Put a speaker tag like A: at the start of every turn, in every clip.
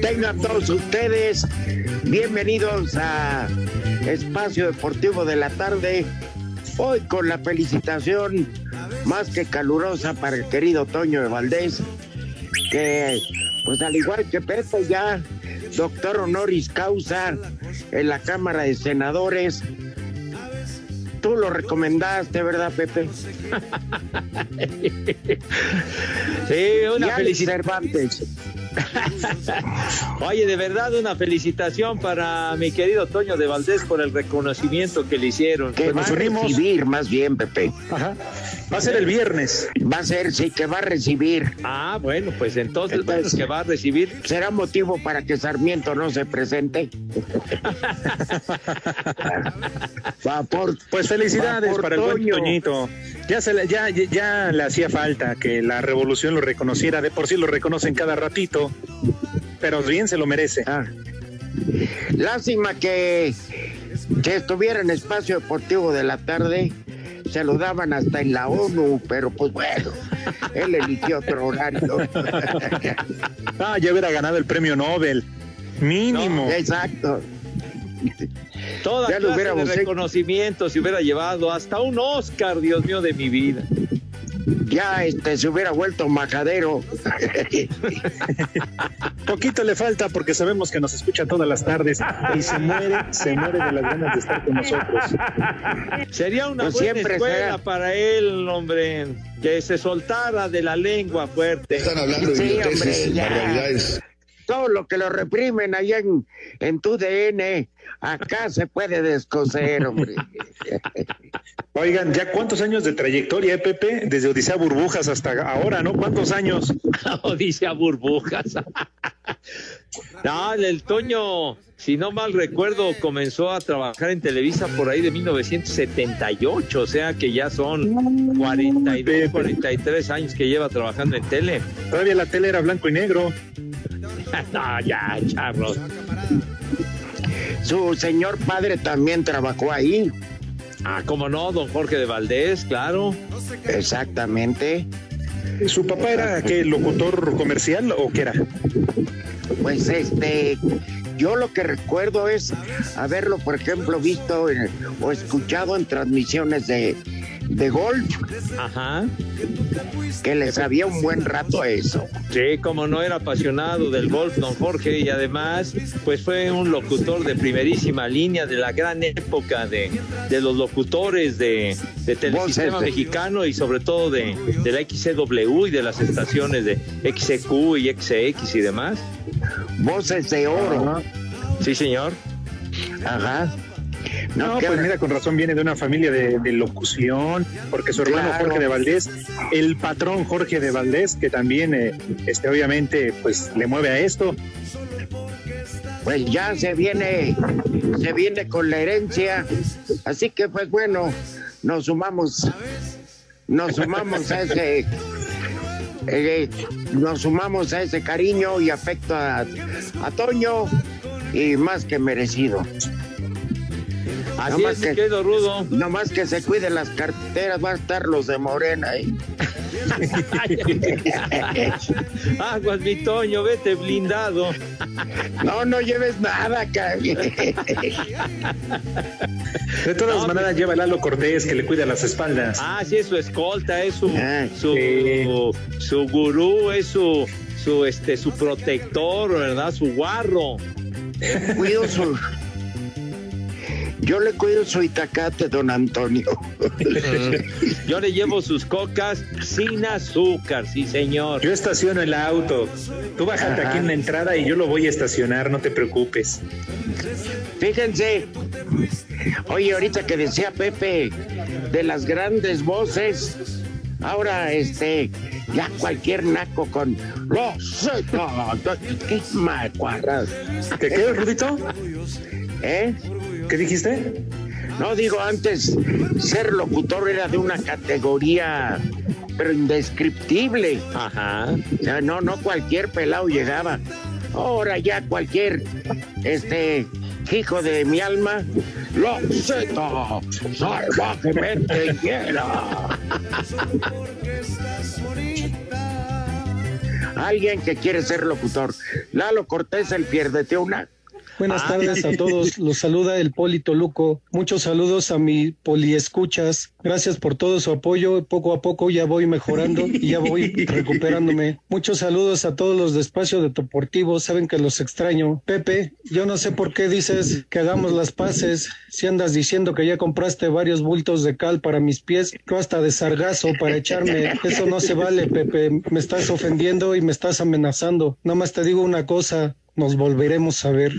A: Tengan todos ustedes bienvenidos a Espacio Deportivo de la Tarde. Hoy con la felicitación más que calurosa para el querido Toño de Valdés, que pues al igual que Pepe ya, doctor honoris causa en la Cámara de Senadores. Tú lo recomendaste, ¿verdad, Pepe?
B: Sí, una felicitación. Oye, de verdad, una felicitación para mi querido Toño de Valdés por el reconocimiento que le hicieron.
A: Que va
C: nos
A: a
C: unimos.
A: recibir, más bien, Pepe.
C: Ajá. Va a ser el viernes.
A: Va a ser, sí, que va a recibir.
B: Ah, bueno, pues entonces,
A: Entonces-
B: bueno, que va a recibir.
A: ¿Será motivo para que Sarmiento no se presente? Va por,
C: Pues felicidades
A: va por
C: para el buen
A: Toño.
C: Toñito. Ya, se le, ya, ya, ya le hacía falta que la revolución lo reconociera. De por sí lo reconocen cada ratito. Pero bien se lo merece.
A: Ah. Lástima que, que estuviera en espacio deportivo de la tarde. Se lo daban hasta en la ONU, pero pues bueno, él eligió otro horario.
C: Ah, ya hubiera ganado el premio Nobel. Mínimo.
A: Exacto.
B: Toda
A: Ya lo
B: clase de reconocimiento se hubiera llevado hasta un Oscar, Dios mío, de mi vida.
A: Ya este se hubiera vuelto majadero.
C: Poquito le falta porque sabemos que nos escucha todas las tardes y se muere, se muere de las ganas de estar con nosotros.
B: Sería una
A: Pues
B: buena
A: siempre
B: escuela
A: será.
B: para él, hombre, que se soltara de la lengua fuerte.
D: Están hablando de
A: Sí, hombre. Todo lo que lo reprimen allá en, en tu DN, acá se puede descoser, hombre.
C: Oigan, ¿ya cuántos años de trayectoria, eh, Pepe? Desde Odisea Burbujas hasta ahora, ¿no? ¿Cuántos años?
B: Odisea Burbujas. no, el Toño, si no mal recuerdo, comenzó a trabajar en Televisa por ahí de 1978, o sea que ya son 42,
C: Pepe.
B: 43 años que lleva trabajando en tele.
C: Todavía la tele era blanco y negro.
B: no, ya, charros.
A: Su señor padre también trabajó ahí.
B: Ah, cómo no, don Jorge de Valdés, claro.
A: Exactamente.
C: ¿Su papá era qué, locutor comercial o qué era?
A: Pues este, yo lo que recuerdo es haberlo, por ejemplo, visto en- o escuchado en transmisiones de, de golf,
B: Ajá.
A: que le sabía un buen rato a eso.
B: Sí, como no era apasionado del golf, don Jorge, y además, pues fue un locutor de primerísima línea de la gran época de, de los locutores de, de Telesistema Mexicano y sobre todo de, de la XCW y de las estaciones de XCQ y XX y demás.
A: Voces de oro.
B: Sí, señor.
A: Ajá.
C: No, pues mira, con razón viene de una familia de, de locución, porque su hermano
A: Claro.
C: Jorge de Valdés, el patrón Jorge de Valdés, que también, eh, este, obviamente, pues le mueve a esto.
A: pues ya se viene, se viene con la herencia. Así que pues bueno, nos sumamos nos sumamos a ese eh, nos sumamos a ese cariño y afecto a, a Toño y más que merecido.
B: Así es,
A: que,
B: quedo rudo.
A: Nomás que se cuiden las carteras, van a estar los de Morena ahí.
B: Aguas, mi Toño, vete blindado.
A: No, no lleves nada, cabrón.
C: De todas maneras, lleva el Lalo Cortés que le cuida las espaldas.
B: Ah, sí, es su escolta, es su, su, su gurú, es su, su, este, su protector, ¿verdad? Su guarro.
A: Cuido su. Yo le cuido su itacate, don Antonio.
B: Yo le llevo sus cocas sin azúcar, sí, señor.
C: Yo estaciono el auto. Tú bájate aquí en la entrada y yo lo voy a estacionar, no te preocupes.
A: Fíjense. Oye, ahorita que decía Pepe de las grandes voces, ahora este, ya cualquier naco con los qué macuarras.
C: ¿Qué qué, Rudito?
A: ¿Eh?
C: ¿Qué dijiste?
A: No, digo, antes ser locutor era de una categoría, pero indescriptible.
B: Ajá.
A: O sea, no, no cualquier pelado llegaba. Ahora ya cualquier, este, hijo de mi alma, lo acepta salvajemente quiera. Alguien que quiere ser locutor. Lalo Cortés, el pierdete una.
D: Buenas tardes a todos. Los saluda el Polito Luco. Muchos saludos a mi poliescuchas. Gracias por todo su apoyo. Poco a poco ya voy mejorando y ya voy recuperándome. Muchos saludos a todos los de Espacio Deportivo. Saben que los extraño. Pepe, yo no sé por qué dices que hagamos las paces. Si andas diciendo que ya compraste varios bultos de cal para mis pies, yo hasta de sargazo para echarme. Eso no se vale, Pepe. Me estás ofendiendo y me estás amenazando. Nada más te digo una cosa nos volveremos a ver.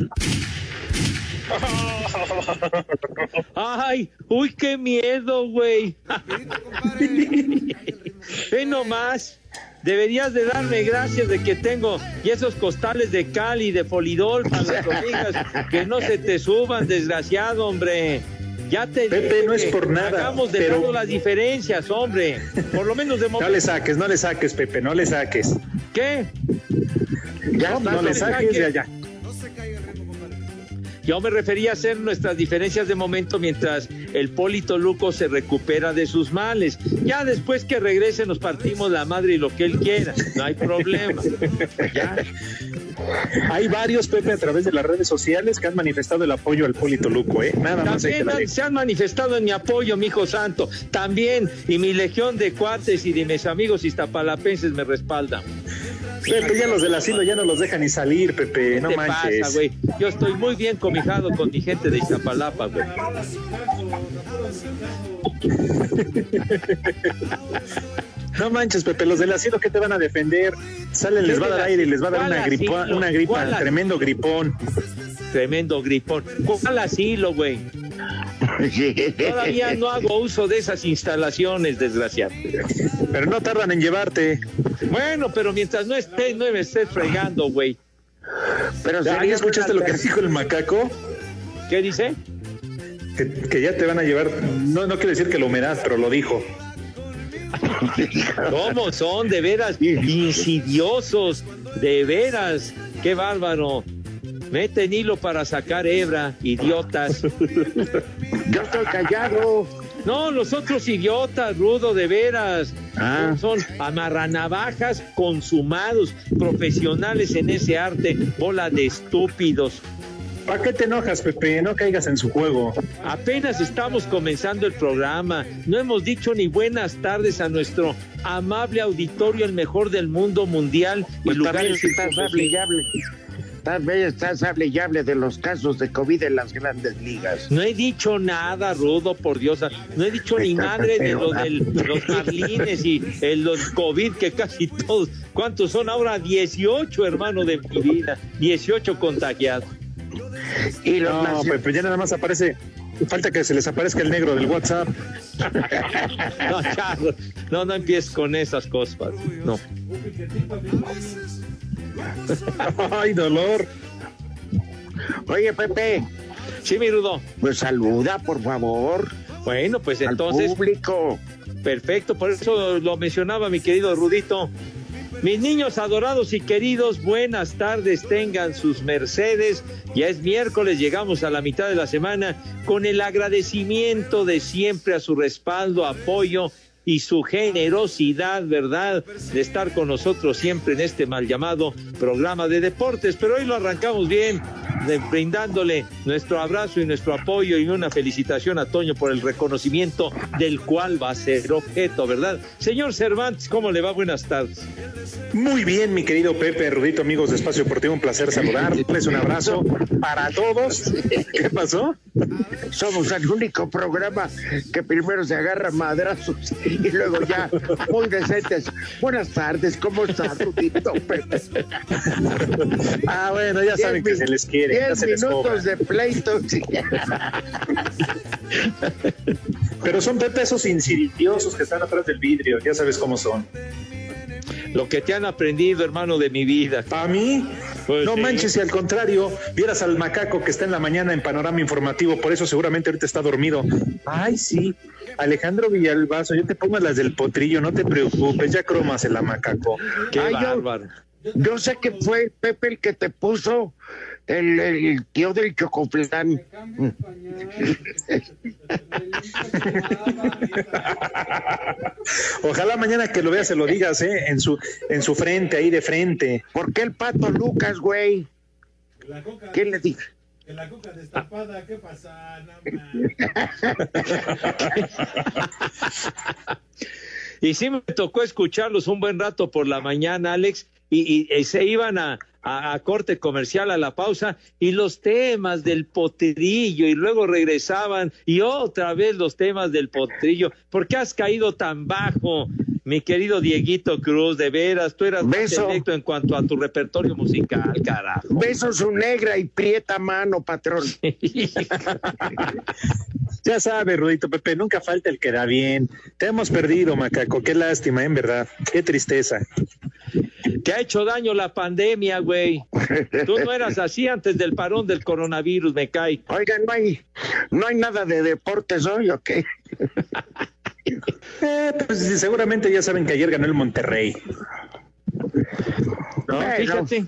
B: Ay, uy, qué miedo, güey. Ven nomás. Deberías de darme gracias de que tengo y esos costales de cal y de folidol para las hormigas que no se te suban, desgraciado, hombre. Ya te
C: Pepe, no es por nada.
B: Hagamos de
C: pero...
B: las diferencias, hombre. Por lo menos de momento.
C: No le saques, no le saques, Pepe, no le saques.
B: ¿Qué?
C: Ya no, no le saques de allá.
B: Yo me refería a hacer nuestras diferencias de momento mientras el Polito Luco se recupera de sus males. Ya después que regrese nos partimos la madre y lo que él quiera. No hay problema. ¿Ya?
C: Hay varios, Pepe, a través de las redes sociales que han manifestado el apoyo al Polito Luco, ¿eh? Nada más.
B: También se han manifestado en mi apoyo, mi hijo santo. También, y mi legión de cuates y de mis amigos iztapalapenses me respaldan.
C: Pepe, ya los del asilo ya no los dejan ni salir, Pepe,
B: ¿Qué
C: no
B: te
C: manches.
B: pasa, güey? Yo estoy muy bien comijado con mi gente de Iztapalapa, güey.
C: No manches, Pepe, los del asilo que te van a defender. Salen, les va a dar aire y les va a dar
B: ¿Cuál
C: una gripa, una gripa,
B: ¿Cuál
C: tremendo gripón.
B: Tremendo gripón. ¿Cuál asilo, güey? Todavía no hago uso de esas instalaciones, desgraciado.
C: Pero no tardan en llevarte.
B: Bueno, pero mientras no estés, no me estés fregando, güey.
A: Pero
C: ¿Ya, escuchaste lo que dijo el macaco?
B: ¿Qué dice?
C: Que, que ya te van a llevar. No, no quiere decir que la humedad, pero lo dijo.
B: ¿Cómo son? De veras, insidiosos. De veras. Qué bárbaro. Meten hilo para sacar hebra, idiotas.
A: Yo estoy callado.
B: No, los otros idiotas, rudo, de veras.
A: Ah.
B: Son amarranavajas consumados, profesionales en ese arte, bola de estúpidos.
C: ¿Para qué te enojas, Pepe? No caigas en su juego.
B: Apenas estamos comenzando el programa. No hemos dicho ni buenas tardes a nuestro amable auditorio, el mejor del mundo mundial y
A: Pues también
B: lugares
A: hable y hable. Tal vez estás hable y hable de los casos de COVID en las grandes ligas.
B: No he dicho nada, Rudo, por Dios. No he dicho ni madre de lo de los marlines y el los COVID, que casi todos. ¿Cuántos son ahora? 18, hermano de mi vida. 18 contagiados.
A: Y los
C: No, Pepe, ya nada más aparece. Falta que se les aparezca el negro del WhatsApp.
B: No, no, no empieces con esas cosas. No.
C: Ay, dolor.
A: Oye, Pepe,
B: Sí, mi Rudo.
A: pues saluda, por favor,
B: Bueno, pues
A: al
B: entonces,
A: público.
B: Perfecto, por eso lo mencionaba mi querido Rudito. Mis niños adorados y queridos, buenas tardes, tengan sus mercedes. Ya es miércoles, llegamos a la mitad de la semana con el agradecimiento de siempre a su respaldo, apoyo y su generosidad, ¿verdad? De estar con nosotros siempre en este mal llamado programa de deportes. Pero hoy lo arrancamos bien, brindándole nuestro abrazo y nuestro apoyo y una felicitación a Toño por el reconocimiento del cual va a ser objeto, ¿verdad? Señor Cervantes, ¿cómo le va? Buenas tardes.
C: Muy bien, mi querido Pepe, Rudito, amigos de Espacio Deportivo, un placer saludarles, un abrazo para todos. ¿Qué pasó?
A: Somos el único programa que primero se agarra madrazos y luego ya muy decentes. Buenas tardes, ¿cómo estás, Rudito? Pepe?
C: Ah, bueno, ya saben que se les quiere. ya
A: Diez
C: se les cobra.
A: minutos de pleito.
C: Pero son Pepe esos insidiosos que están atrás del vidrio, ya sabes cómo son.
B: Lo que te han aprendido, hermano, de mi vida.
C: ¿A mí?
B: Pues
C: no
B: sí.
C: manches, y al contrario, vieras al macaco que está en la mañana en panorama informativo, por eso seguramente ahorita está dormido. Ay, sí. Alejandro Villalbazo, yo te pongo las del potrillo, no te preocupes, ya cromas el macaco.
B: Qué
A: Ay, yo-
B: bárbaro.
A: Yo sé que fue Pepe el que te puso el, el tío del chocoflán.
C: Ojalá mañana que lo veas se lo digas, ¿eh? En su, en su frente, ahí de frente.
A: ¿Por qué el pato Lucas, güey? ¿Quién le dijo?
E: Que la coca destapada, ¿qué pasa?
B: Y sí me tocó escucharlos un buen rato por la mañana, Alex, y, y- y se iban a, a- corte comercial a la pausa y los temas del potrillo y luego regresaban y otra vez los temas del potrillo. ¿Por qué has caído tan bajo, mi querido Dieguito Cruz? De veras, tú eras
A: Beso.
B: selecto en cuanto a tu repertorio musical, carajo.
A: Beso su negra y prieta mano, patrón.
C: Ya sabes, Rudito Pepe, nunca falta el que da bien. Te hemos perdido, macaco, qué lástima, en verdad, qué tristeza.
B: Te ha hecho daño la pandemia, güey. Tú no eras así antes del parón del coronavirus, me cae.
A: Oigan, no hay, no hay nada de deportes hoy, ¿o qué?
C: Eh, pues seguramente ya saben que ayer ganó el Monterrey.
B: No,
A: Bueno.
B: fíjate.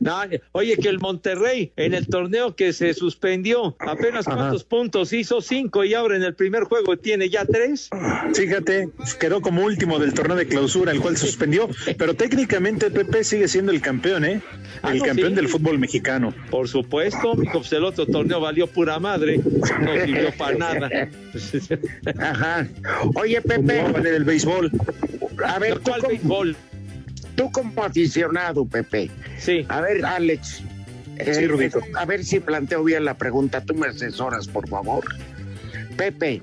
B: No, oye, que el Monterrey en el torneo que se suspendió, apenas
C: Ajá.
B: cuántos puntos hizo, cinco, y ahora en el primer juego tiene ya tres.
C: Fíjate, quedó como último del torneo de clausura, el cual se suspendió, pero técnicamente Pepe sigue siendo el campeón, ¿eh?
B: Ah,
C: El
B: no,
C: campeón
B: sí.
C: del fútbol mexicano.
B: Por supuesto, pues el otro torneo valió pura madre, no sirvió para nada.
A: Ajá. Oye, Pepe,
C: vale el béisbol.
A: a ver,
B: ¿Cuál
A: como,
B: béisbol?
A: Tú como aficionado, Pepe.
B: Sí.
A: A ver, Alex. eh,
C: Sí, Rudito.
A: A ver si planteo bien la pregunta. Tú me asesoras, por favor. Pepe,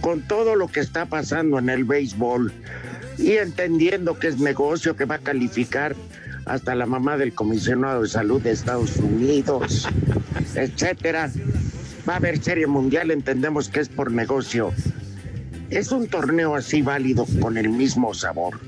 A: con todo lo que está pasando en el béisbol y entendiendo que es negocio que va a calificar hasta la mamá del comisionado de salud de Estados Unidos, etcétera. Va a haber serie mundial, entendemos que es por negocio. ¿Es un torneo así válido con el mismo sabor?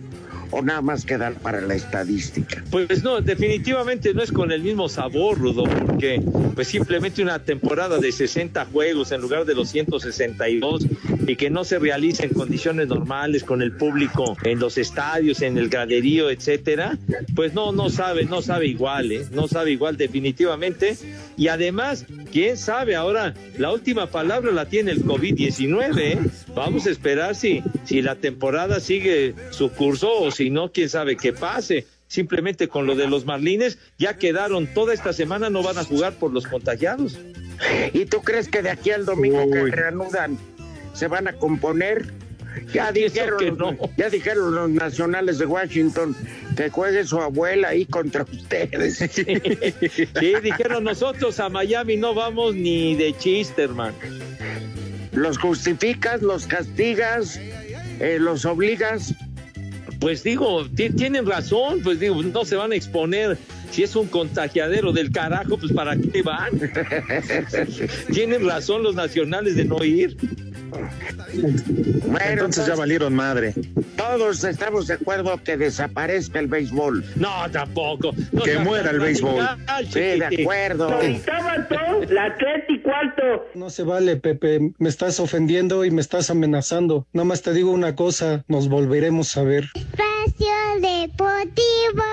A: ¿O nada más quedar para la estadística?
B: Pues no, definitivamente no es con el mismo sabor, Rudo, porque pues simplemente una temporada de 60 juegos en lugar de los 162 y que no se realice en condiciones normales con el público en los estadios, en el graderío, etcétera, pues no, no sabe, no sabe igual, ¿eh? no sabe igual definitivamente. Y además, quién sabe, ahora la última palabra la tiene el COVID-19, ¿eh? Vamos a esperar si, si la temporada sigue su curso o si no, quién sabe qué pase. Simplemente con lo de los Marlines, ya quedaron toda esta semana, no van a jugar por los contagiados.
A: ¿Y tú crees que de aquí al domingo
C: Uy.
A: que reanudan se van a componer? Ya dijeron,
B: que no.
A: ya dijeron los nacionales de Washington que juegue su abuela ahí contra ustedes.
B: Sí, dijeron nosotros a Miami no vamos ni de chiste, hermano.
A: Los justificas, los castigas, eh, los obligas.
B: Pues digo, ti- tienen razón, pues digo, no se van a exponer. Si es un contagiadero del carajo, pues ¿para qué van? tienen razón los nacionales de no ir.
A: Bueno,
C: Entonces ya valieron madre.
A: todos estamos de acuerdo que desaparezca el béisbol.
B: No, tampoco. No
C: Que muera el béisbol.
A: Sí, de acuerdo.
F: la Atleti cuarto.
D: No se vale, Pepe. Me estás ofendiendo y me estás amenazando. Nada más te digo una cosa, nos volveremos a ver.
G: Espacio Deportivo.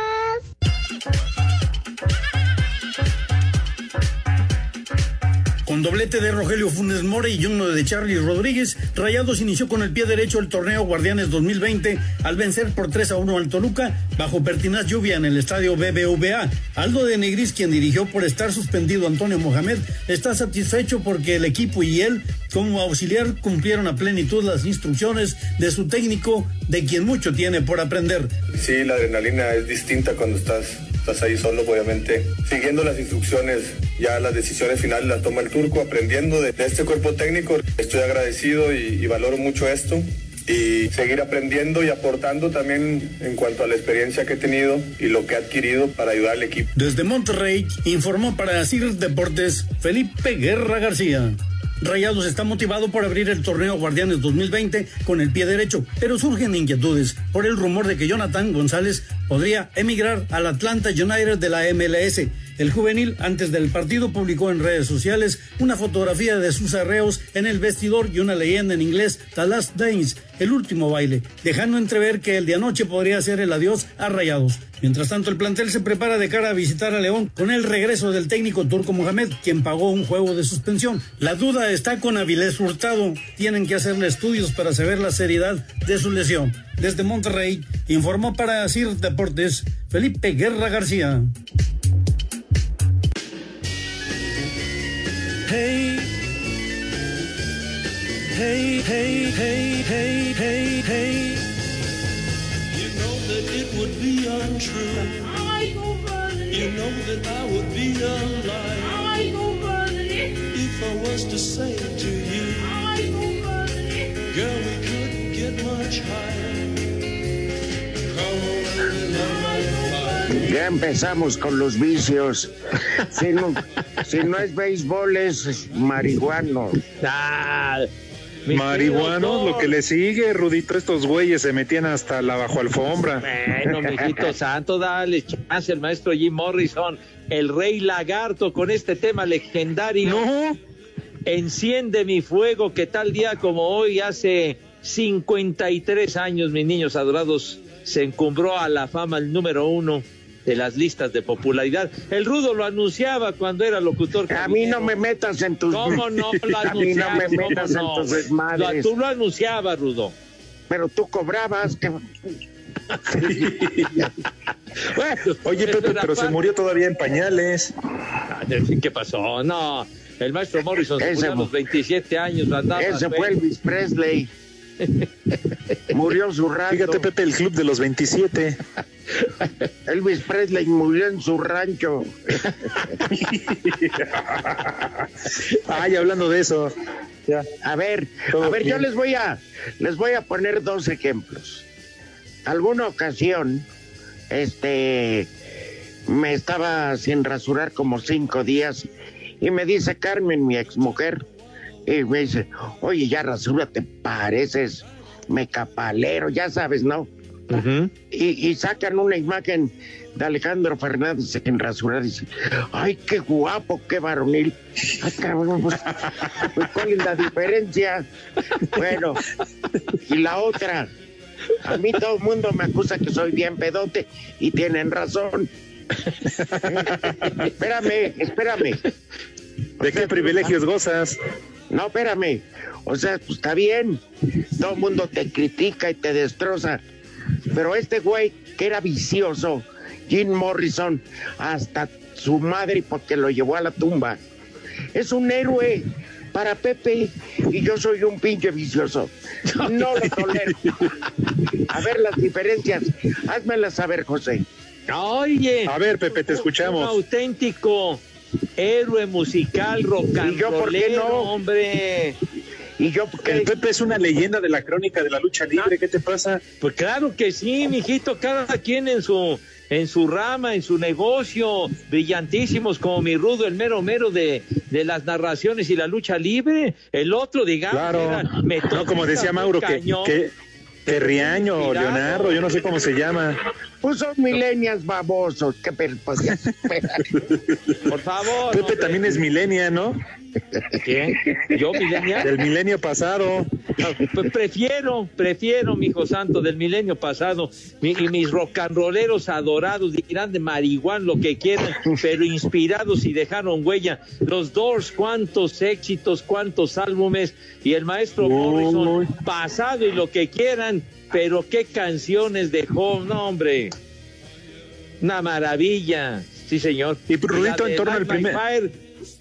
H: Con doblete de Rogelio Funes Mora y uno de Charlie Rodríguez, Rayados inició con el pie derecho el torneo Guardianes 2020 al vencer por 3 a 1 al Toluca bajo pertinaz lluvia en el estadio BBVA. Aldo de Negris, quien dirigió por estar suspendido Antonio Mohamed, está satisfecho porque el equipo y él, como auxiliar, cumplieron a plenitud las instrucciones de su técnico, de quien mucho tiene por aprender.
I: Sí, la adrenalina es distinta cuando estás, estás ahí solo, obviamente. Siguiendo las instrucciones, ya las decisiones finales las toma el turco, aprendiendo de, de este cuerpo técnico. Estoy agradecido y, y valoro mucho esto. Y seguir aprendiendo y aportando también en cuanto a la experiencia que he tenido y lo que he adquirido para ayudar al equipo.
H: Desde Monterrey informó para CIR Deportes Felipe Guerra García. Rayados está motivado por abrir el torneo Guardianes 2020 con el pie derecho, pero surgen inquietudes por el rumor de que Jonathan González podría emigrar al Atlanta United de la MLS. El juvenil, antes del partido, publicó en redes sociales una fotografía de sus arreos en el vestidor y una leyenda en inglés, The Last Dance, el último baile, dejando entrever que el de anoche podría ser el adiós a Rayados. Mientras tanto, el plantel se prepara de cara a visitar a León con el regreso del técnico turco Mohamed, quien pagó un juego de suspensión. La duda está con Avilés Hurtado. Tienen que hacerle estudios para saber la seriedad de su lesión. Desde Monterrey, informó para CIR Deportes Felipe Guerra García.
J: Hey, hey, hey, hey, hey, hey, hey. You know that it would be untrue. You know that I would be a liar if I was to say to you, girl, we couldn't get much higher. Come on, baby, light my fire.
A: Ya empezamos con los vicios. Si no, si no es béisbol, es marihuano.
B: Ah,
C: Marihuanos, lo que le sigue, Rudito, estos güeyes se metían hasta la bajo alfombra.
B: Bueno, mijito santo, dale chance el maestro Jim Morrison, el rey lagarto con este tema legendario.
C: No,
B: Enciende mi fuego, que tal día como hoy, hace 53 años, mis niños adorados, se encumbró a la fama el número uno de las listas de popularidad. El Rudo lo anunciaba cuando era locutor.
A: A mí no me metas en tus...
B: ¿Cómo no lo
A: A mí no me metas en
B: no?
A: tus
B: Lo-
A: desmadres.
B: Tú lo anunciabas, Rudo.
A: Pero tú cobrabas. Que...
B: Bueno,
C: Oye, Pepe,
B: era
C: pero se murió todavía en pañales.
B: Ah, ¿Qué pasó? No, el maestro Morrison se murió a los 27 años. andaba
A: Ese fue. Elvis Presley. Murió su rato.
C: Fíjate, Pepe, el club de los 27.
A: Elvis Presley murió en su rancho.
C: Ay, hablando de eso. Ya.
A: A ver,
C: Todo
A: a ver, yo les voy a les voy a poner dos ejemplos. Alguna ocasión, este, me estaba sin rasurar como cinco días y me dice Carmen, mi exmujer, y me dice, oye, ya rasúrate, pareces mecapalero, ya sabes, ¿no? Y, y sacan una imagen de Alejandro Fernández en rasurar y dice, ay, qué guapo, qué varonil. Ay, cabrón, pues, pues, ¿cuál es la diferencia? Bueno, y la otra, a mí todo el mundo me acusa que soy bien pedote y tienen razón. espérame, espérame.
C: ¿De qué privilegios gozas?
A: No, espérame. O sea, pues está bien. Todo el mundo te critica y te destroza. Pero este güey, que era vicioso, Jim Morrison, hasta su madre porque lo llevó a la tumba. Es un héroe para Pepe y yo soy un pinche vicioso. No lo tolero. A ver las diferencias. Házmelas saber, José.
B: Oye.
C: A ver, Pepe, te
B: Un
C: escuchamos.
B: auténtico héroe musical, rock and
A: ¿Y yo por qué
B: rollero,
A: no?
B: hombre.
A: Y yo,
C: El Pepe es una leyenda de la crónica de la lucha libre. ¿Qué te pasa?
B: Pues claro que sí, mijito, cada quien en su en su rama, en su negocio, brillantísimos como mi rudo, el mero mero de, de las narraciones y la lucha libre. El otro, digamos,
C: Claro.
B: era
C: No, como decía Mauro, que, que, que Riaño,
B: Inspirado.
C: Leonardo, yo no sé cómo se llama.
A: Pues son milenias babosos, ¿qué per- podías esperar?
B: Por favor.
C: Pepe
B: hombre.
C: también es milenia, ¿no?
B: ¿Quién? ¿Yo, milenial?
C: Del milenio pasado.
B: Pues prefiero, prefiero, mi hijo santo, del milenio pasado. Mi- y mis rocanroleros adorados dirán de marihuana lo que quieran, pero inspirados y dejaron huella. Los Doors, cuántos éxitos, cuántos álbumes. Y el maestro Morrison, pasado y lo que quieran, pero qué canciones dejó. No, hombre. Una maravilla. Sí, señor.
C: Y Rudito, en torno al primer-
B: Fire,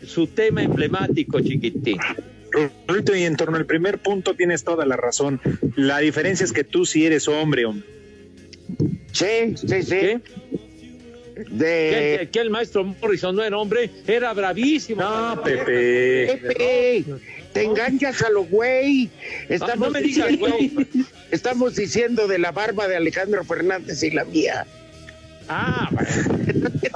B: su tema emblemático, chiquitín.
C: Rudito, y en torno al primer punto tienes toda la razón. La diferencia es que tú sí eres hombre, hombre.
A: Sí, sí, sí.
B: ¿Qué?
A: De...
B: que, que el maestro Morrison no era hombre, era bravísimo.
C: No, Pepe.
A: Pepe, te enganchas a lo güey. Estamos,
B: Ah, no me digas,
A: diciendo,
B: güey.
A: estamos diciendo de la barba de Alejandro Fernández y la mía.
B: Ah.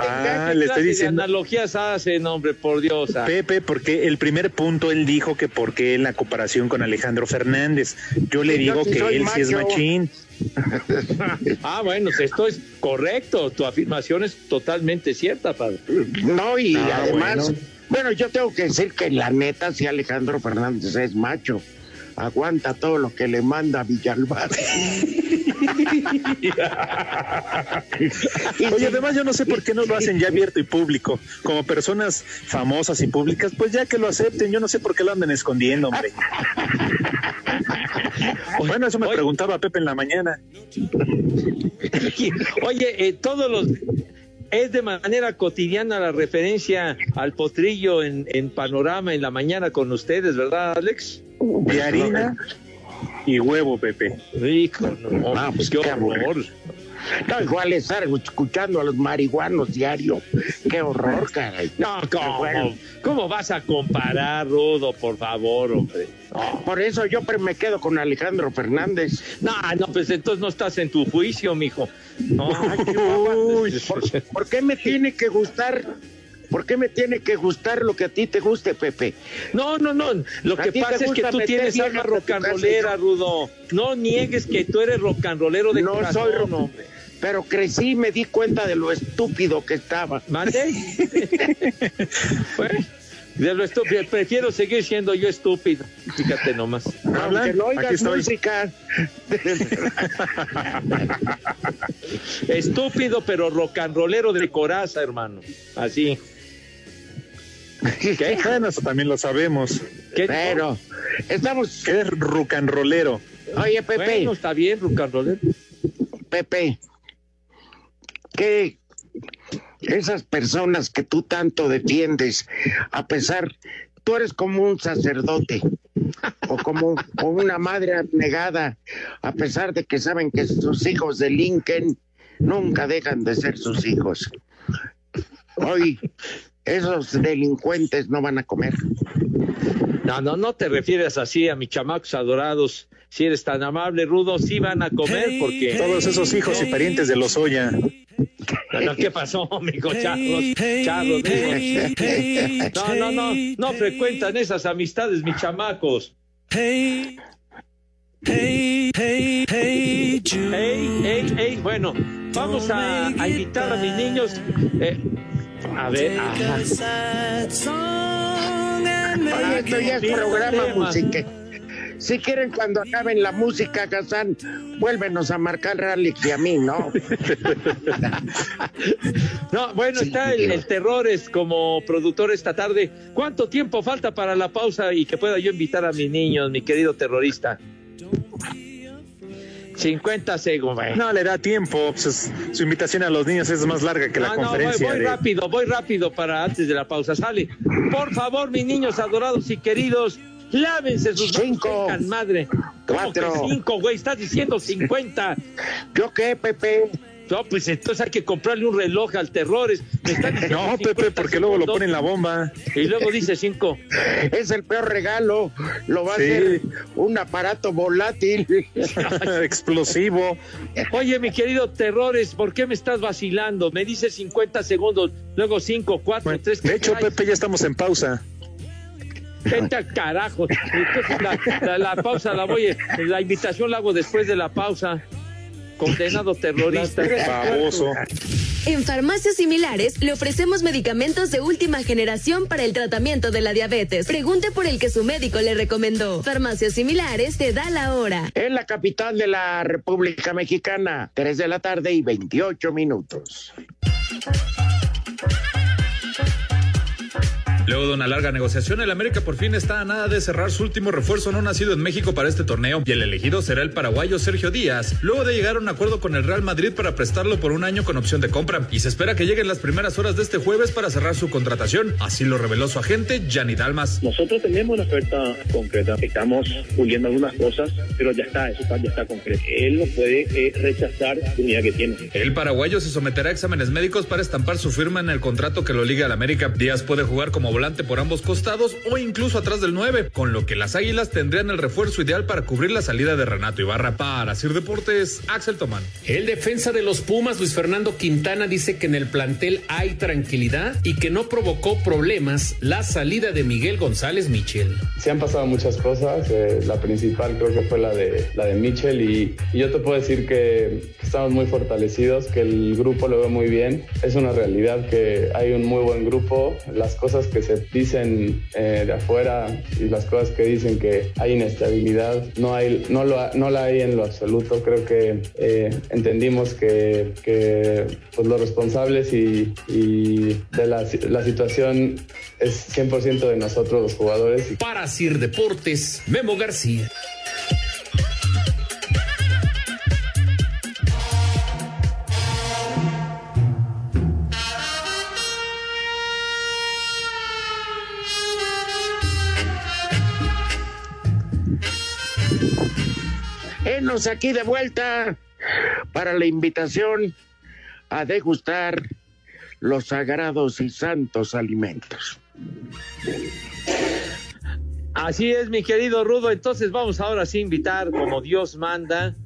C: Ah,
B: ¿Qué
C: le estoy
B: de
C: diciendo.
B: analogías hacen, hombre, por Dios. ah?
C: Pepe, porque el primer punto él dijo que por qué en la comparación con Alejandro Fernández. Yo le
A: Yo
C: digo
A: sí
C: que él sí es machín.
B: Ah, bueno, esto es correcto. Tu afirmación es totalmente cierta, padre.
A: No, y
C: Ah,
A: además,
C: bueno.
A: Bueno. yo tengo que decir que la neta, sí, Alejandro Fernández es macho. Aguanta todo lo que le manda Villalbazo.
C: Oye, además yo no sé por qué no lo hacen ya abierto y público. Como personas famosas y públicas, pues ya que lo acepten. Yo no sé por qué lo andan escondiendo, hombre. Bueno, eso me
B: Oye.
C: preguntaba Pepe en la mañana.
B: Oye, eh, todos los. Es de manera cotidiana la referencia al potrillo en, en panorama en la mañana con ustedes, ¿verdad, Alex?
C: De harina y huevo, Pepe.
B: Hijo, no,
A: Ah, pues
B: qué
A: qué
B: horror.
A: No, igual estar escuchando a los marihuanos diario. Qué horror, caray.
B: No, ¿cómo?
A: Bueno.
B: ¿Cómo vas a comparar, Rudo? Por favor, hombre. No,
A: Por eso yo me quedo con Alejandro Fernández.
B: no, no, pues entonces no estás en tu juicio, mijo. No,
A: Uy, ¿por, por qué me tiene que gustar? ¿Por qué me tiene que gustar lo que a ti te guste, Pepe?
B: no, no, no. Lo
A: ¿A
B: que pasa es que tú tienes alma rocanrolera, Rudo. No niegues que tú eres rocanrolero de
A: No
B: corazón,
A: soy ro-
B: hombre.
A: Pero crecí y me di cuenta de lo estúpido que estaba.
B: ¿Mande? Bueno, de lo estúpido. Prefiero seguir siendo yo estúpido. Fíjate nomás.
A: Aunque no oigas música.
B: Estúpido, pero rocanrolero de coraza, hermano. Así. ¿Qué?
C: Bueno, eso también lo sabemos.
B: ¿Qué?
A: Pero estamos.
C: Que es rucanrolero.
A: Oye, Pepe,
B: Bueno, está bien, rocanrolero.
A: Pepe, que esas personas que tú tanto defiendes, a pesar, tú eres como un sacerdote o como o una madre abnegada, a pesar de que saben que sus hijos delinquen, nunca dejan de ser sus hijos. Hoy esos delincuentes no van a comer.
B: No, no, no te refieres así a mis chamacos adorados. Si eres tan amable, Rudo, sí van a comer porque...
C: Todos esos hijos y parientes de los Oya.
B: No, ¿Qué pasó, amigo Charlos? Charlos, digo. No, no, no, no frecuentan esas amistades, mis chamacos.
J: Hey, hey, hey, hey, Jude.
B: Ey, ey, ey, bueno, vamos a, a invitar a mis niños. eh, a ver,
A: Oye, esto ya es programa música. Si quieren, cuando acaben la música, Gazán, vuélvenos a marcar Alex y a mí, ¿no?
B: No, bueno,
A: Sí,
B: está el, el Terrores como productor esta tarde. ¿Cuánto tiempo falta para la pausa y que pueda yo invitar a mis niños, mi querido terrorista? 50 segundos.
C: No le da tiempo. pues, es- su invitación a los niños es más larga que la
B: No, no, voy,
C: conferencia.
B: voy
C: de-
B: rápido, voy rápido para antes de la pausa. Sale. Por favor, mis niños adorados y queridos, lávense sus manos,
A: Cinco.
B: tengan madre. ¿Cómo
A: Cuatro.
B: que cinco, güey? Estás diciendo 50.
A: ¿Yo qué, Pepe?
B: No, pues entonces hay que comprarle un reloj al Terrores.
C: No,
B: 50
C: Pepe, porque luego lo ponen la bomba.
B: Y luego dice 5.
A: Es el peor regalo. Lo va a hacer un aparato volátil.
C: Explosivo.
B: Oye, mi querido Terrores, ¿por qué me estás vacilando? Me dice 50 segundos, luego 5, 4, 3.
C: De hecho, Pepe, ya estamos en pausa.
B: Vete al carajo. Entonces, la, la- la pausa la voy, la invitación la hago después de la pausa. Condenado terrorista.
C: Baboso.
K: En farmacias similares le ofrecemos medicamentos de última generación para el tratamiento de la diabetes. Pregunte por el que su médico le recomendó. Farmacias similares te da la hora.
A: En la capital de la República Mexicana, 3 de la tarde y 28 minutos.
L: Luego de una larga negociación, el América por fin está a nada de cerrar su último refuerzo no nacido en México para este torneo y el elegido será el paraguayo Sergio Díaz, luego de llegar a un acuerdo con el Real Madrid para prestarlo por un año con opción de compra y se espera que lleguen las primeras horas de este jueves para cerrar su contratación, así lo reveló su agente Gianni Dalmas.
M: Nosotros tenemos una oferta concreta, estamos puliendo algunas cosas, pero ya está, eso está- ya está concreto. Él no puede eh, rechazar la oportunidad que tiene.
L: El paraguayo se someterá a exámenes médicos para estampar su firma en el contrato que lo liga al América. Díaz puede jugar como volante por ambos costados o incluso atrás del 9, con lo que las Águilas tendrían el refuerzo ideal para cubrir la salida de Renato Ibarra. Para Sir Deportes, Axel Tomán.
N: El defensa de los Pumas, Luis Fernando Quintana, dice que en el plantel hay tranquilidad y que no provocó problemas la salida de Miguel González Michel.
O: Se han pasado muchas cosas, eh, la principal creo que fue la de, la de Mitchell y, y yo te puedo decir que, que estamos muy fortalecidos, que el grupo lo ve muy bien, es una realidad que hay un muy buen grupo, las cosas que dicen eh, de afuera y las cosas que dicen que hay inestabilidad, no, hay, no, lo, no la hay en lo absoluto, creo que eh, entendimos que, que, pues, los responsables y, y de la, la situación es 100% de nosotros los jugadores.
N: Para Sir Deportes, Memo García.
A: Aquí de vuelta para la invitación a degustar los sagrados y santos alimentos.
B: Así es, mi querido Rudo. Entonces vamos ahora sí a invitar, como Dios manda,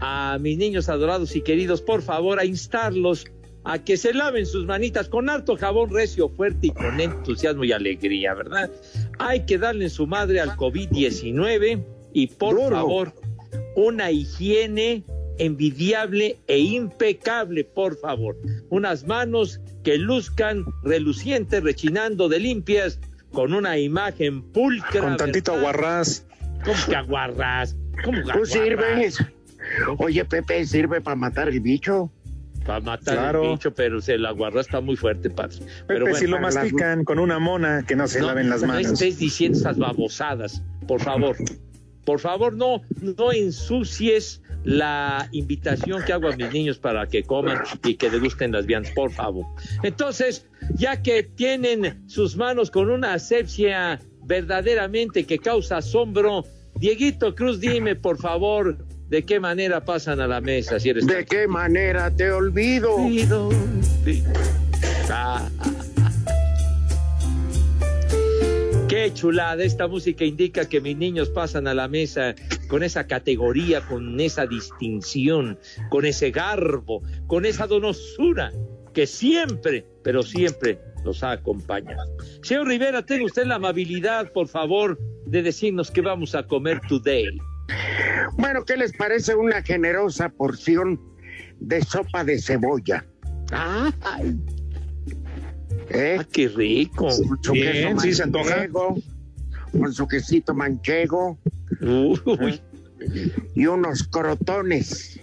B: a mis niños adorados y queridos, por favor, a instarlos a que se laven sus manitas con harto jabón recio, fuerte y con entusiasmo y alegría, ¿verdad? Hay que darle en su madre al COVID-19 y por favor, una higiene envidiable e impecable, por favor. Unas manos que luzcan relucientes, rechinando de limpias, con una imagen pulcra.
C: Con tantito
B: ¿verdad?
C: aguarrás.
B: ¿Cómo que aguarrás? ¿Cómo que
A: ¿Tú
B: aguarrás?
A: sirves? Oye, Pepe, ¿sirve para matar el bicho?
B: Para matar
C: Claro.
B: el bicho, pero se la aguarrás está muy fuerte, padre. Pero
C: si lo mastican con una mona, que no se
B: no,
C: laven las
B: no
C: manos.
B: estés diciendo esas babosadas, por favor. Por favor, no, no ensucies la invitación que hago a mis niños para que coman y que degusten las viandas, por favor. Entonces, ya que tienen sus manos con una asepsia verdaderamente que causa asombro, Dieguito Cruz, dime, por favor, de qué manera pasan a la mesa, si eres
A: ¿De qué manera te olvido?
B: Ah, ah, Qué chulada, esta música indica que mis niños pasan a la mesa con esa categoría, con esa distinción, con ese garbo, con esa donosura que siempre, pero siempre los ha acompañado. Señor Rivera, tenga usted la amabilidad, por favor, de decirnos qué vamos a comer today.
A: Bueno, ¿qué les parece una generosa porción de sopa de cebolla?
B: ¡Ay!
A: ¿Eh?
B: Ah, qué rico.
A: Su
C: Bien, sí, se antoja.
A: manchego, Con su quesito manchego
B: Uy,
A: y unos crotones.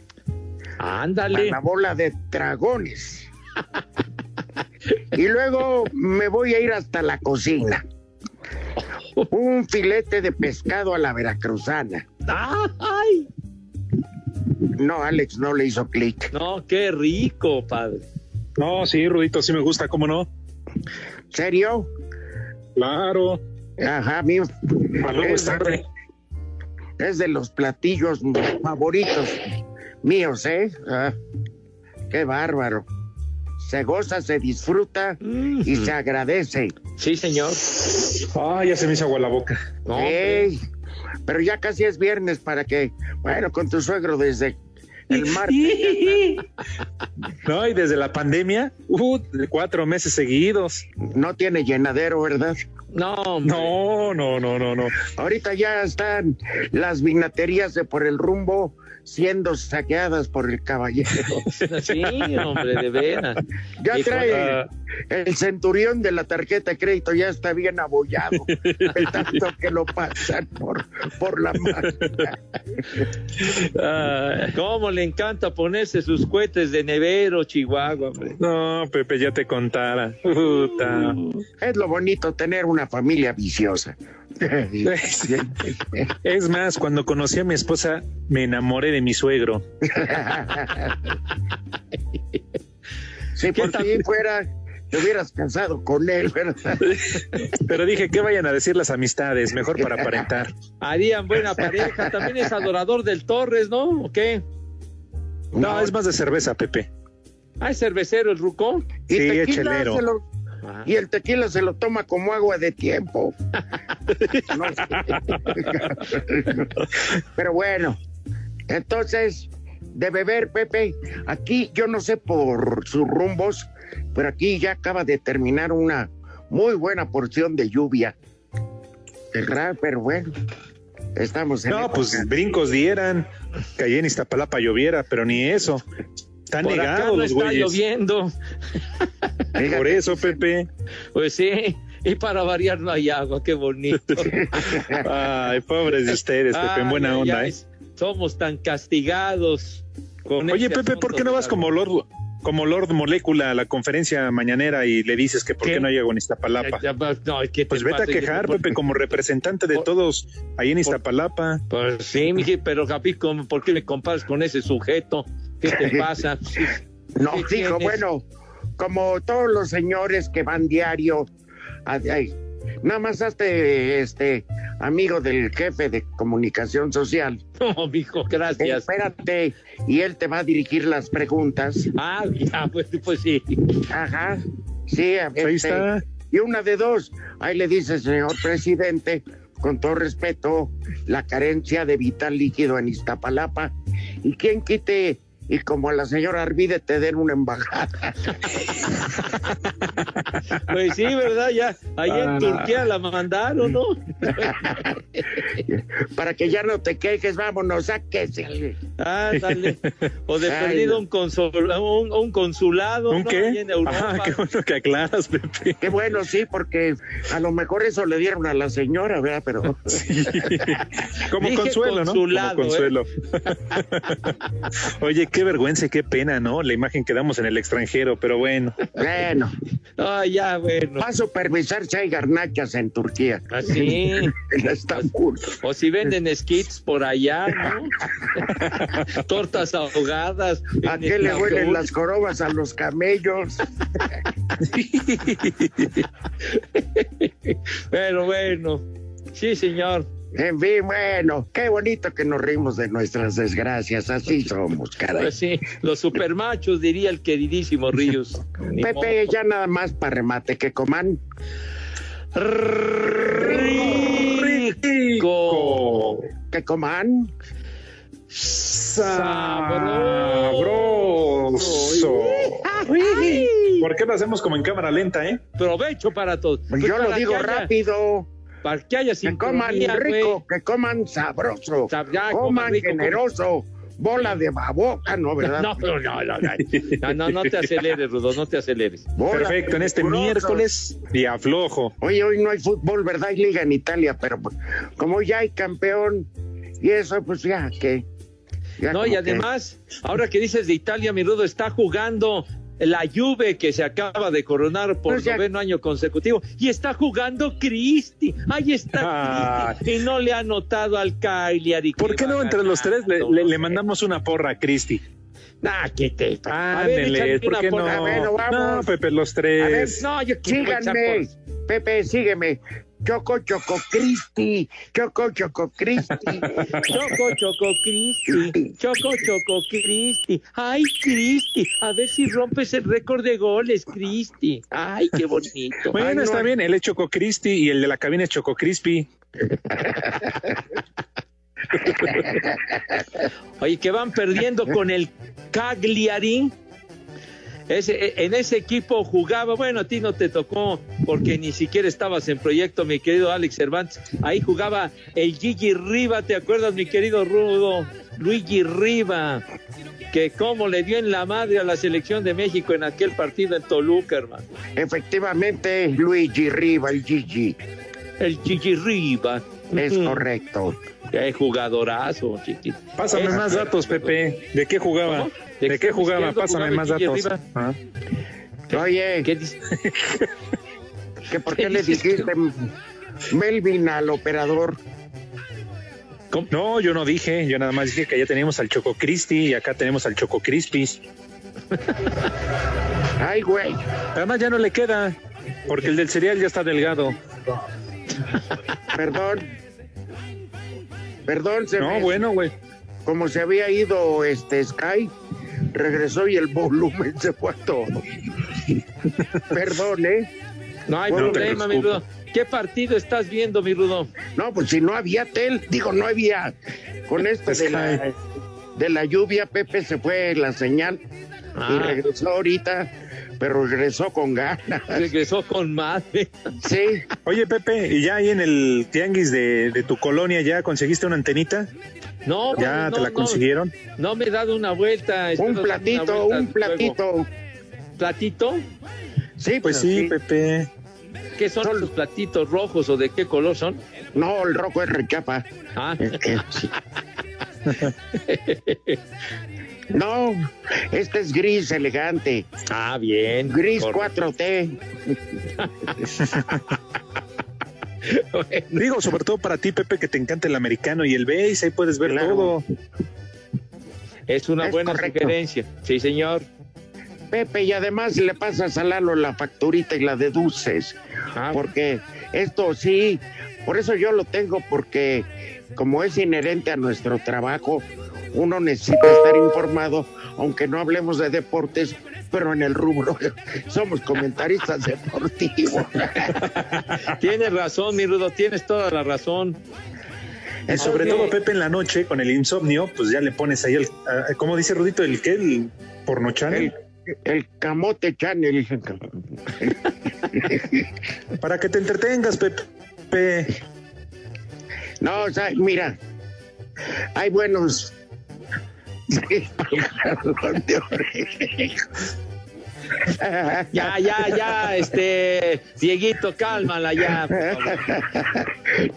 B: ándale.
A: Para la bola de dragones. y luego me voy a ir hasta la cocina. Un filete de pescado a la veracruzana.
B: ¡Ay!
A: No, Alex no le hizo clic.
B: No, qué rico, padre.
C: No, sí, Rudito, sí me gusta, ¿cómo no?
A: ¿Serio?
C: Claro.
A: Ajá,
C: luego
A: es,
C: es tarde.
A: es de los platillos favoritos míos, ¿eh? Ah, Qué bárbaro. Se goza, se disfruta y se agradece.
B: Sí, señor.
C: Ah, ya se me hizo agua la boca.
A: Ey, pero ya casi es viernes para que, bueno, con tu suegro desde el martes.
C: No, y desde la pandemia, uh, cuatro meses seguidos.
A: No tiene llenadero, ¿verdad?
B: No, hombre.
C: No, no, no, no, no.
A: Ahorita ya están las vinaterías de por el rumbo siendo saqueadas por el caballero.
B: Sí, hombre, de veras.
A: Ya trae el centurión de la tarjeta de crédito, ya está bien abollado. El tanto que lo pasan por, por la máquina.
B: ah, ¿Cómo le encanta ponerse sus cohetes de nevero, Chihuahua, hombre?
C: No, Pepe, ya te contara. Puta.
A: Es lo bonito tener una familia viciosa.
C: Es más, cuando conocí a mi esposa, me enamoré de mi suegro.
A: Si por ti fuera, te hubieras casado con él, ¿verdad?
C: Pero dije, ¿qué vayan a decir las amistades? Mejor para aparentar.
B: Harían buena pareja. También es adorador del Torres, ¿no? ¿O qué?
C: No, es más de cerveza, Pepe.
B: Ah, es cervecero el Rucón.
C: Sí,
A: tequila
C: chelero.
A: Y el tequila se lo toma como agua de tiempo. No sé. Pero bueno, entonces, de beber, Pepe, aquí yo no sé por sus rumbos, pero aquí ya acaba de terminar una muy buena porción de lluvia. ¿Verdad? Pero bueno, estamos en
C: No,
A: época.
C: pues brincos dieran. Caí en Iztapalapa lloviera, pero ni eso.
B: Por acá no
C: los
B: está
C: güeyes.
B: lloviendo.
C: Por eso, Pepe.
B: Pues sí. Y para variar no hay agua, qué bonito.
C: Ay, pobres de ustedes, Pepe, en buena onda. ¿eh?
B: Somos tan castigados. con
C: Oye,
B: este
C: Pepe, ¿por qué no vas como Lord, como Lord Molécula a la conferencia mañanera y le dices que por qué,
B: ¿Qué?
C: no llega en Iztapalapa?
B: Ya, no, ¿qué te
C: Pues vete a quejar,
B: Por-
C: Pepe, como representante de todos ahí en Iztapalapa.
B: Pues sí, pero ¿cómo- ¿por qué me comparas con ese sujeto? ¿Qué te pasa?
A: No,
B: ¿Qué
A: dijo,
B: tienes?
A: bueno, como todos los señores que van diario, a- ay, nada más hazte este amigo del jefe de comunicación social.
B: No, mijo, gracias.
A: Espérate, y él te va a dirigir las preguntas.
B: Ah, ya, pues, pues sí.
A: Ajá, sí,
C: Ahí
A: este,
C: está.
A: y una de dos, ahí le dice, señor presidente, con todo respeto, la carencia de vital líquido en Iztapalapa, y quién quite, y como a la señora Arvide te den una embajada.
B: Pues sí, ¿verdad? Ya, ahí
C: Ah.
B: en Turquía la mandaron, ¿no?
A: para que ya no te quejes, vámonos, sáquese.
B: Ah, dale. O de
A: Ay,
B: perdido
A: no.
B: un, consol- un, un consulado,
C: ¿Un
B: ¿no?
C: qué?
B: Ahí en Europa.
C: Ah, qué bueno que aclaras, Pepe.
A: Qué bueno, sí, porque a lo mejor eso le dieron a la señora, ¿verdad? Pero
C: Como
B: Dije
C: consuelo, ¿no? Como
B: ¿eh?
C: consuelo. Oye, qué vergüenza y qué pena, ¿no? La imagen que damos en el extranjero, pero bueno.
A: bueno,
B: Ah, ya, bueno.
A: va a supervisar si hay garnachas en Turquía,
B: Así.
A: en Estambul.
B: O si venden skits por allá, ¿no? Tortas ahogadas.
A: ¿A qué le huelen las corobas a los camellos?
B: Pero bueno. Sí, señor.
A: En fin, bueno, qué bonito que nos rimos de nuestras desgracias, así somos, caray.
B: Pues sí, los supermachos, diría el queridísimo Ríos.
A: Pepe, ya nada más para remate, que coman.
B: Rico.
A: Que coman.
C: Sabroso. ¿Por qué lo hacemos como en cámara lenta, eh?
B: Provecho para todos. Pues
A: Yo lo
B: para
A: digo
B: haya-
A: rápido.
B: Para que haya
A: Que coman
B: sincronía,
A: rico,
B: güey.
A: que coman sabroso,
B: Sab- ya,
A: coman
B: coman rico,
A: generoso, bola de baboca, ¿no, verdad?
B: No, no, no, no, no, no, no, no te aceleres, Rudo, no te aceleres.
A: Bola
C: Perfecto, en este miércoles y aflojo.
A: Oye, hoy no hay fútbol, ¿verdad? Hay liga en Italia, pero pues, como ya hay campeón y eso, pues ya que. ya
B: No, y
A: como que-
B: además, ahora que dices de Italia, mi Rudo está jugando la Juve que se acaba de coronar por
A: Pues ya-
B: noveno año consecutivo y está jugando Cristi. Ahí está
C: Ah.
B: Cristi. Y no le ha notado al Cagliari.
C: ¿Por
B: que
C: qué no entre los tres le, le-
B: no
C: le mandamos una porra a Cristi?
B: Nah, ¿qué te A ver,
C: Ándele,
B: échale
C: ¿por
B: una
C: qué
B: porra.
C: no?
A: Vamos.
C: No, Pepe, los
A: A ver,
C: tres.
B: No, yo
A: Síganme. Pepe, sígueme. Choco Choco Cristi, Choco Choco Cristi.
B: Choco, Choco, Cristi. Choco, Choco, Cristi. Ay, Cristi. A ver si rompes el récord de goles, Cristi. Ay, qué bonito.
C: Bueno,
B: Ay, no.
C: está bien, él es Choco Cristi y el de la cabina es Choco Crispy.
B: Oye, que van perdiendo con el Cagliari. Ese, en ese equipo jugaba, bueno, a ti no te tocó porque ni siquiera estabas en proyecto, mi querido Alex Cervantes. Ahí jugaba el Gigi Riva, ¿te acuerdas, mi querido Rudo? Luigi Riva, que cómo le dio en la madre a la selección de México en aquel partido en Toluca, hermano.
A: Efectivamente, Luigi Riva, el Gigi.
B: El Gigi Riva.
A: Es correcto.
B: Qué jugadorazo, chiquito.
C: Pásame
B: Es-
C: más datos, Pepe. ¿De qué jugaba?
B: ¿Cómo?
C: ¿De, qué jugaba? Pásame
B: jugaba
C: más datos. Ah.
A: Oye,
B: ¿Qué dice?
A: ¿que ¿por qué
B: ¿Qué
A: le dijiste Melvin al operador?
C: No, yo no dije, yo nada más dije que ya teníamos al Choco Cristi y acá tenemos al Choco Crispis.
A: Ay, güey.
C: Además ya no le queda, porque el del cereal ya está delgado.
A: Perdón. Perdón, se
C: No,
A: me-
C: bueno, güey.
A: como se había ido este Sky, regresó y el volumen se fue a todo. Perdón, ¿eh?
B: No hay
A: Bueno,
B: problema, mi. Rudo. ¿Qué partido estás viendo, mi Rudo?
A: No, pues si no había tel, digo, no había. Con esto de la, de la lluvia, Pepe se fue la señal y
B: Ah.
A: regresó ahorita, pero regresó con ganas.
B: Regresó con madre.
A: Sí,
C: Oye, Pepe, ¿y ya ahí en el tianguis de, de tu colonia ya conseguiste una antenita?
B: No,
C: ¿Ya
B: no,
C: te la
B: no,
C: consiguieron?
B: No me he dado una vuelta.
A: un platito,
B: vuelta
A: un
B: luego.
A: platito.
B: ¿Platito?
A: Sí,
C: Pues sí, Pepe.
B: ¿Qué son los platitos rojos o de qué color son?
A: No, el rojo es rechapa.
B: Ah,
A: sí. No, este es gris elegante.
B: ah bien.
A: Gris
B: correcto.
A: 4T.
C: Digo, sobre todo para ti, Pepe, que te encanta el americano y el base, ahí puedes ver
A: Claro.
C: todo.
B: Es una
A: Es
B: buena
A: correcto.
B: sugerencia. Sí, señor.
A: Pepe, y además le pasas a Lalo la facturita y la deduces.
B: Ah,
A: Porque esto sí, por eso yo lo tengo, porque como es inherente a nuestro trabajo, uno necesita estar informado, aunque no hablemos de deportes, pero en el rubro somos comentaristas deportivos.
B: Tienes razón, mi Rudo, tienes toda la razón.
C: Y sobre todo, Pepe, en la noche, con el insomnio, pues ya le pones ahí el, ah, ¿cómo dice Rudito? ¿El qué? ¿El porno channel?
A: El, el camote channel.
C: Para que te entretengas, Pepe.
A: No, o sea, mira, hay buenos.
B: Ya, ya, ya, este, Dieguito, cálmala ya.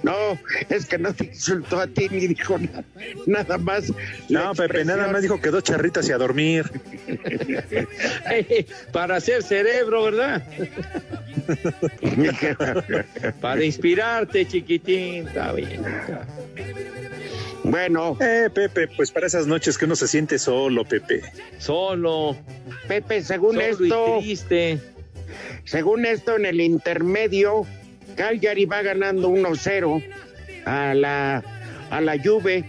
A: No, es que no te insultó a ti ni dijo nada, nada más.
C: No, Pepe, nada más dijo que dos charritas y a dormir.
B: Para hacer cerebro, ¿verdad? Para inspirarte, chiquitín. Está bien.
A: Bueno,
C: Eh, Pepe, pues para esas noches que uno se siente solo, Pepe.
B: Solo,
A: Pepe, según
B: solo
A: esto,
B: y triste.
A: según esto en el intermedio, Calgary va ganando 1-0 a la a la Juve.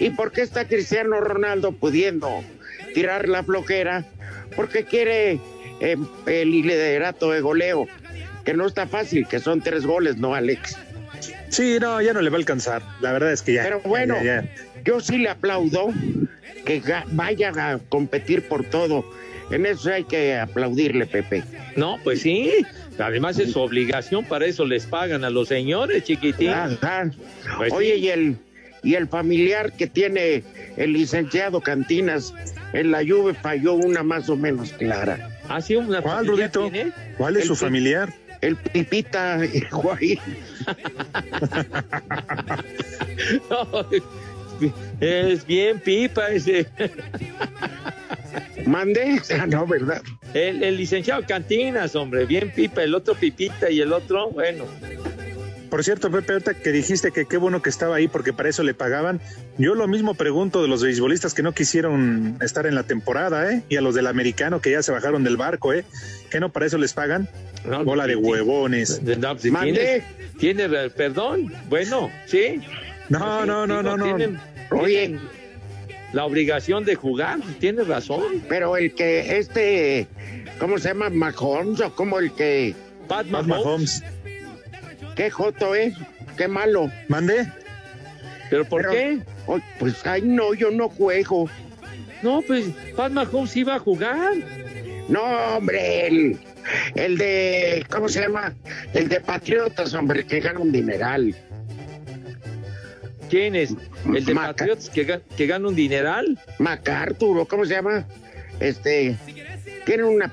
A: ¿Y por qué está Cristiano Ronaldo pudiendo tirar la flojera? Porque quiere eh, el liderato de goleo, que no está fácil, que son tres goles, ¿no, Alex?
C: Sí, no, ya no le va a alcanzar. La verdad es que ya.
A: Pero bueno,
C: ya, ya.
A: yo sí le aplaudo que vaya a competir por todo. En eso hay que aplaudirle, Pepe.
B: No, pues sí. Además es su obligación, para eso les pagan a los señores, chiquitín.
A: Ajá.
B: Pues
A: Oye,
B: sí.
A: y el y el familiar que tiene el licenciado Cantinas en la lluvia falló una más o menos clara.
B: ¿Ah, sí? ¿Una
C: ¿Cuál, Rudito? ¿Cuál es
A: El
C: su familiar?
A: El Pipita Higuaín.
B: No, es bien pipa ese.
A: ¿Mande? Ah, no, ¿verdad?
B: El, el licenciado Cantinas, hombre, bien pipa. El otro pipita y el otro, bueno.
C: Por cierto, Pepe, ahorita que dijiste que qué bueno que estaba ahí porque para eso le pagaban, yo lo mismo pregunto de los beisbolistas que no quisieron estar en la temporada, ¿eh? Y a los del americano que ya se bajaron del barco, ¿eh? ¿Que no para eso les pagan? Bola de huevones.
B: No, si tiene, tiene, perdón, bueno, sí.
C: No, no, no, no, no.
B: Tienen,
A: Oye.
B: tienen la obligación de jugar, tienes razón.
A: Pero el que este, ¿cómo se llama? Mahomes o como el que.
B: Pat
C: Pat Mahomes.
A: Qué joto es, qué malo.
C: ¿Mande?
B: ¿Pero por qué?
A: oh, pues ay no, yo no juego.
B: No, pues Pat Mahomes iba a jugar.
A: No, hombre, el, el de, ¿cómo se llama? El de Patriotas, hombre, que gana un dineral.
B: ¿Quién es? ¿El de
A: Maca-
B: Patriots que, ga- que gana un dineral?
A: MacArthur, ¿o ¿cómo se llama? Este, tiene una...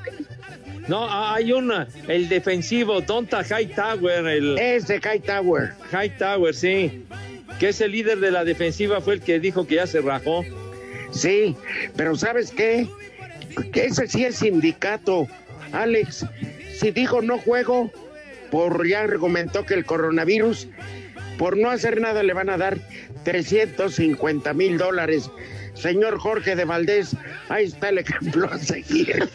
B: No, ah, hay una, el defensivo, Donta Hightower, el
A: Ese Hightower.
B: Hightower, sí, que es el líder de la defensiva, fue el que dijo que ya se rajó.
A: Sí, pero ¿sabes qué? Que ese sí es sindicato. Alex, si dijo no juego, por ya argumentó que el coronavirus, por no hacer nada le van a dar 350 mil dólares. Señor Jorge de Valdés, ahí está el ejemplo a seguir.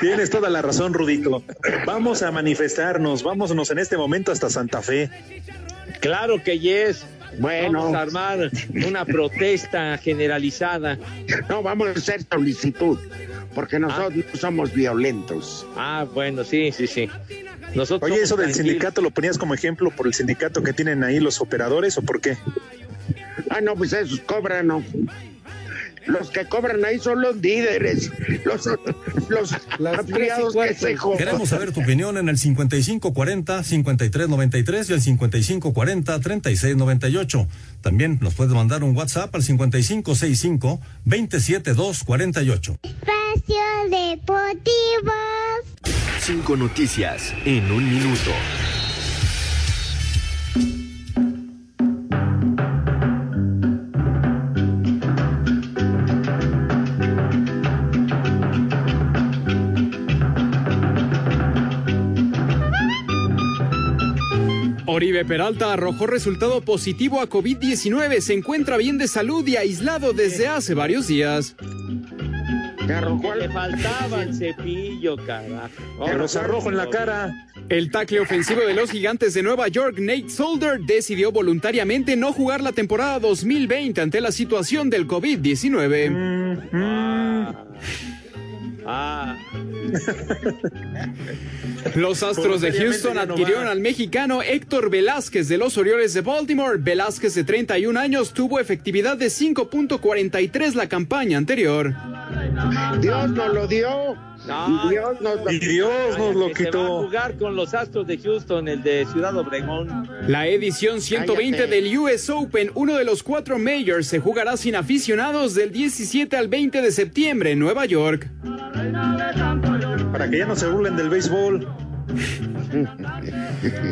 C: Tienes toda la razón, Rudito. Vamos a manifestarnos, vámonos en este momento hasta Santa Fe.
B: Claro que yes.
A: Bueno.
B: Vamos a armar una protesta generalizada.
A: No, vamos a hacer solicitud, porque nosotros no somos violentos.
B: Ah, bueno, sí, sí, sí. Nosotros
C: Oye, eso del
B: tranquilos.
C: sindicato lo ponías como ejemplo por el sindicato que tienen ahí los operadores o por qué?
A: Ah, no, pues esos cobran, no. Los que cobran ahí son los líderes, los, los afiliados que se jodan.
P: Queremos saber tu opinión en el 5540-5393 y el 5540-3698. También nos puedes mandar un WhatsApp al 5565-27248.
G: Espacio Deportivo.
Q: Cinco noticias en un minuto.
R: Peralta arrojó resultado positivo a COVID-19. Se encuentra bien de salud y aislado desde hace varios días.
B: Le faltaba el cepillo, carajo.
C: Que los arrojo en la cara.
R: El tackle ofensivo de los gigantes de Nueva York, Nate Solder, decidió voluntariamente no jugar la temporada 2020 ante la situación del COVID-19.
B: Ah,
R: Los Astros de Houston adquirieron al mexicano Héctor Velázquez de los Orioles de Baltimore. Velázquez de 31 años tuvo efectividad de 5.43 la campaña anterior.
A: Dios nos lo dio.
B: No,
A: y Dios nos lo
C: Y Dios nos lo
B: que se va a
C: quitó.
B: jugar con los Astros de Houston, el de Ciudad Obregón.
R: La edición 120
A: Cállate.
R: del US Open, uno de los cuatro majors, se jugará sin aficionados del 17 al 20 de septiembre en Nueva York.
C: Para que ya no se burlen del béisbol.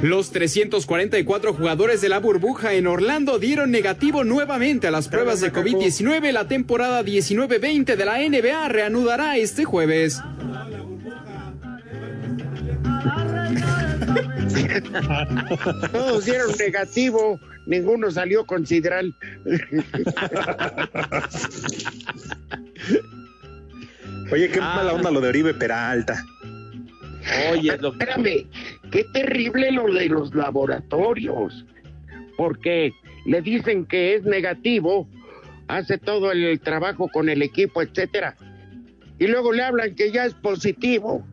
R: Los 344 jugadores de la burbuja en Orlando dieron negativo nuevamente a las pruebas de COVID-19. La temporada 19-20 de la NBA reanudará este jueves.
A: Todos dieron negativo, ninguno salió con sidral.
C: Oye, qué
B: Ah.
C: mala onda lo de Oribe Peralta.
B: Oye, lo
A: Espérame, qué terrible lo de los laboratorios. Porque le dicen que es negativo, hace todo el trabajo con el equipo, etcétera. Y luego le hablan que ya es positivo.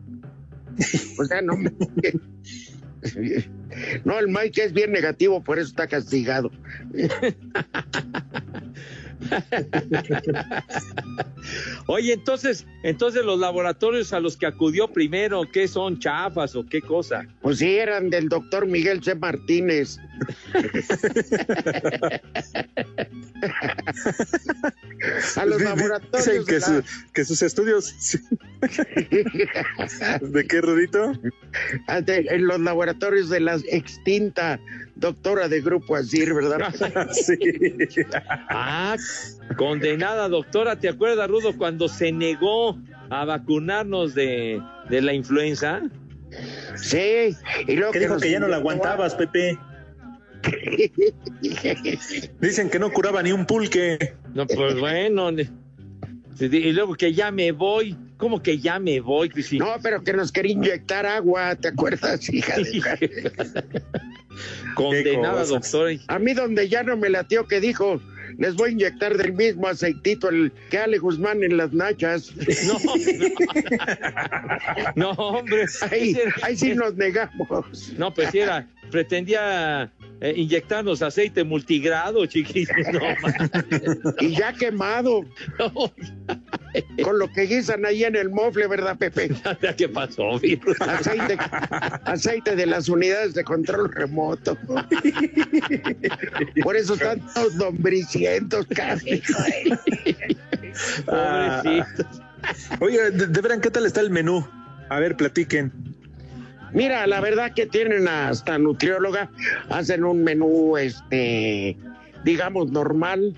A: O sea, no. No, el Mike es bien negativo, por eso está castigado.
B: Oye, entonces, entonces los laboratorios a los que acudió primero, ¿qué son chafas o qué cosa?
A: Pues sí, eran del doctor Miguel C. Martínez. A los
C: Dicen
A: laboratorios.
C: que, su-
A: la-
C: que sus estudios. ¿De qué, Rudito?
A: Ah, en los laboratorios de la extinta doctora de Grupo Asir, ¿verdad?
C: sí.
B: Ah, condenada doctora, ¿te acuerdas, Rudo, cuando se negó a vacunarnos de, de la influenza?
A: Sí, y luego
C: Que dijo que ya no la aguantabas, Pepe. Dicen que no curaba ni un pulque.
B: No, pues bueno. Y luego que ya me voy. ¿Cómo que ya me voy? Sí.
A: No, pero que nos quería inyectar agua, ¿te acuerdas, hija de
B: Condenada, doctor.
A: A mí donde ya no me latió que dijo, les voy a inyectar del mismo aceitito el que Ale Guzmán en las nachas.
B: No, no, hombre.
A: Ahí, ahí sí nos negamos.
B: No, pues era, pretendía eh, inyectarnos aceite multigrado, chiquillos. No,
A: Y ya quemado. Con lo que guisan ahí en el mofle, ¿verdad, Pepe?
B: ¿Qué pasó, virus?
A: Aceite, aceite de las unidades de control remoto. Por eso están todos nombricientos, casi.
C: Ah. Oiga, de, de veras, ¿qué tal está el menú? A ver, platiquen.
A: Mira, la verdad que tienen hasta nutrióloga, hacen un menú, este, digamos, normal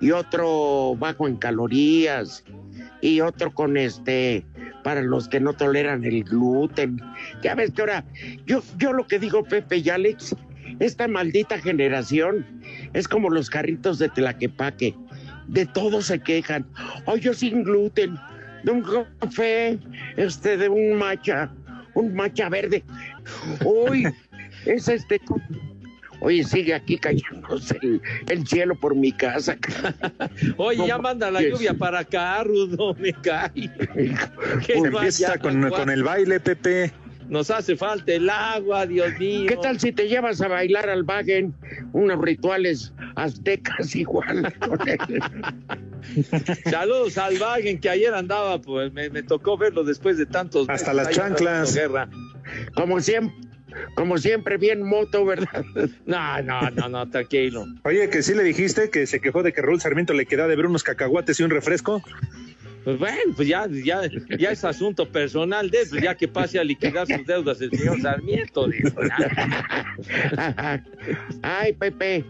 A: y otro bajo en calorías y otro con este, para los que no toleran el gluten. Ya ves que ahora, yo, yo lo que digo, Pepe y Alex, esta maldita generación es como los carritos de Tlaquepaque, de todo se quejan. Ay, yo sin gluten, de un café, este, de un matcha, un matcha verde. Uy, es este. Oye, sigue aquí cayéndose el, el cielo por mi casa.
B: Oye,
A: No
B: ya manda la lluvia para acá, Rudo, me cae. Qué
C: Empieza con, con el baile, Pepe.
B: Nos hace falta el agua, Dios mío.
A: ¿Qué tal si te llevas a bailar al Wagen unos rituales aztecas igual?
B: Saludos al Wagen que ayer andaba, pues me, me tocó verlo después de tantos
C: Hasta
B: meses
C: las chanclas.
B: Guerra.
A: Como siempre, como siempre, bien moto, ¿verdad?
B: No, no, no, no, tranquilo.
C: Oye, que sí le dijiste que se quejó de que Raúl Sarmiento le queda de ver unos cacahuates y un refresco.
B: Pues bueno, pues ya, ya, ya es asunto personal de pues ya que pase a liquidar sus deudas el señor Sarmiento.
A: Ay, Pepe,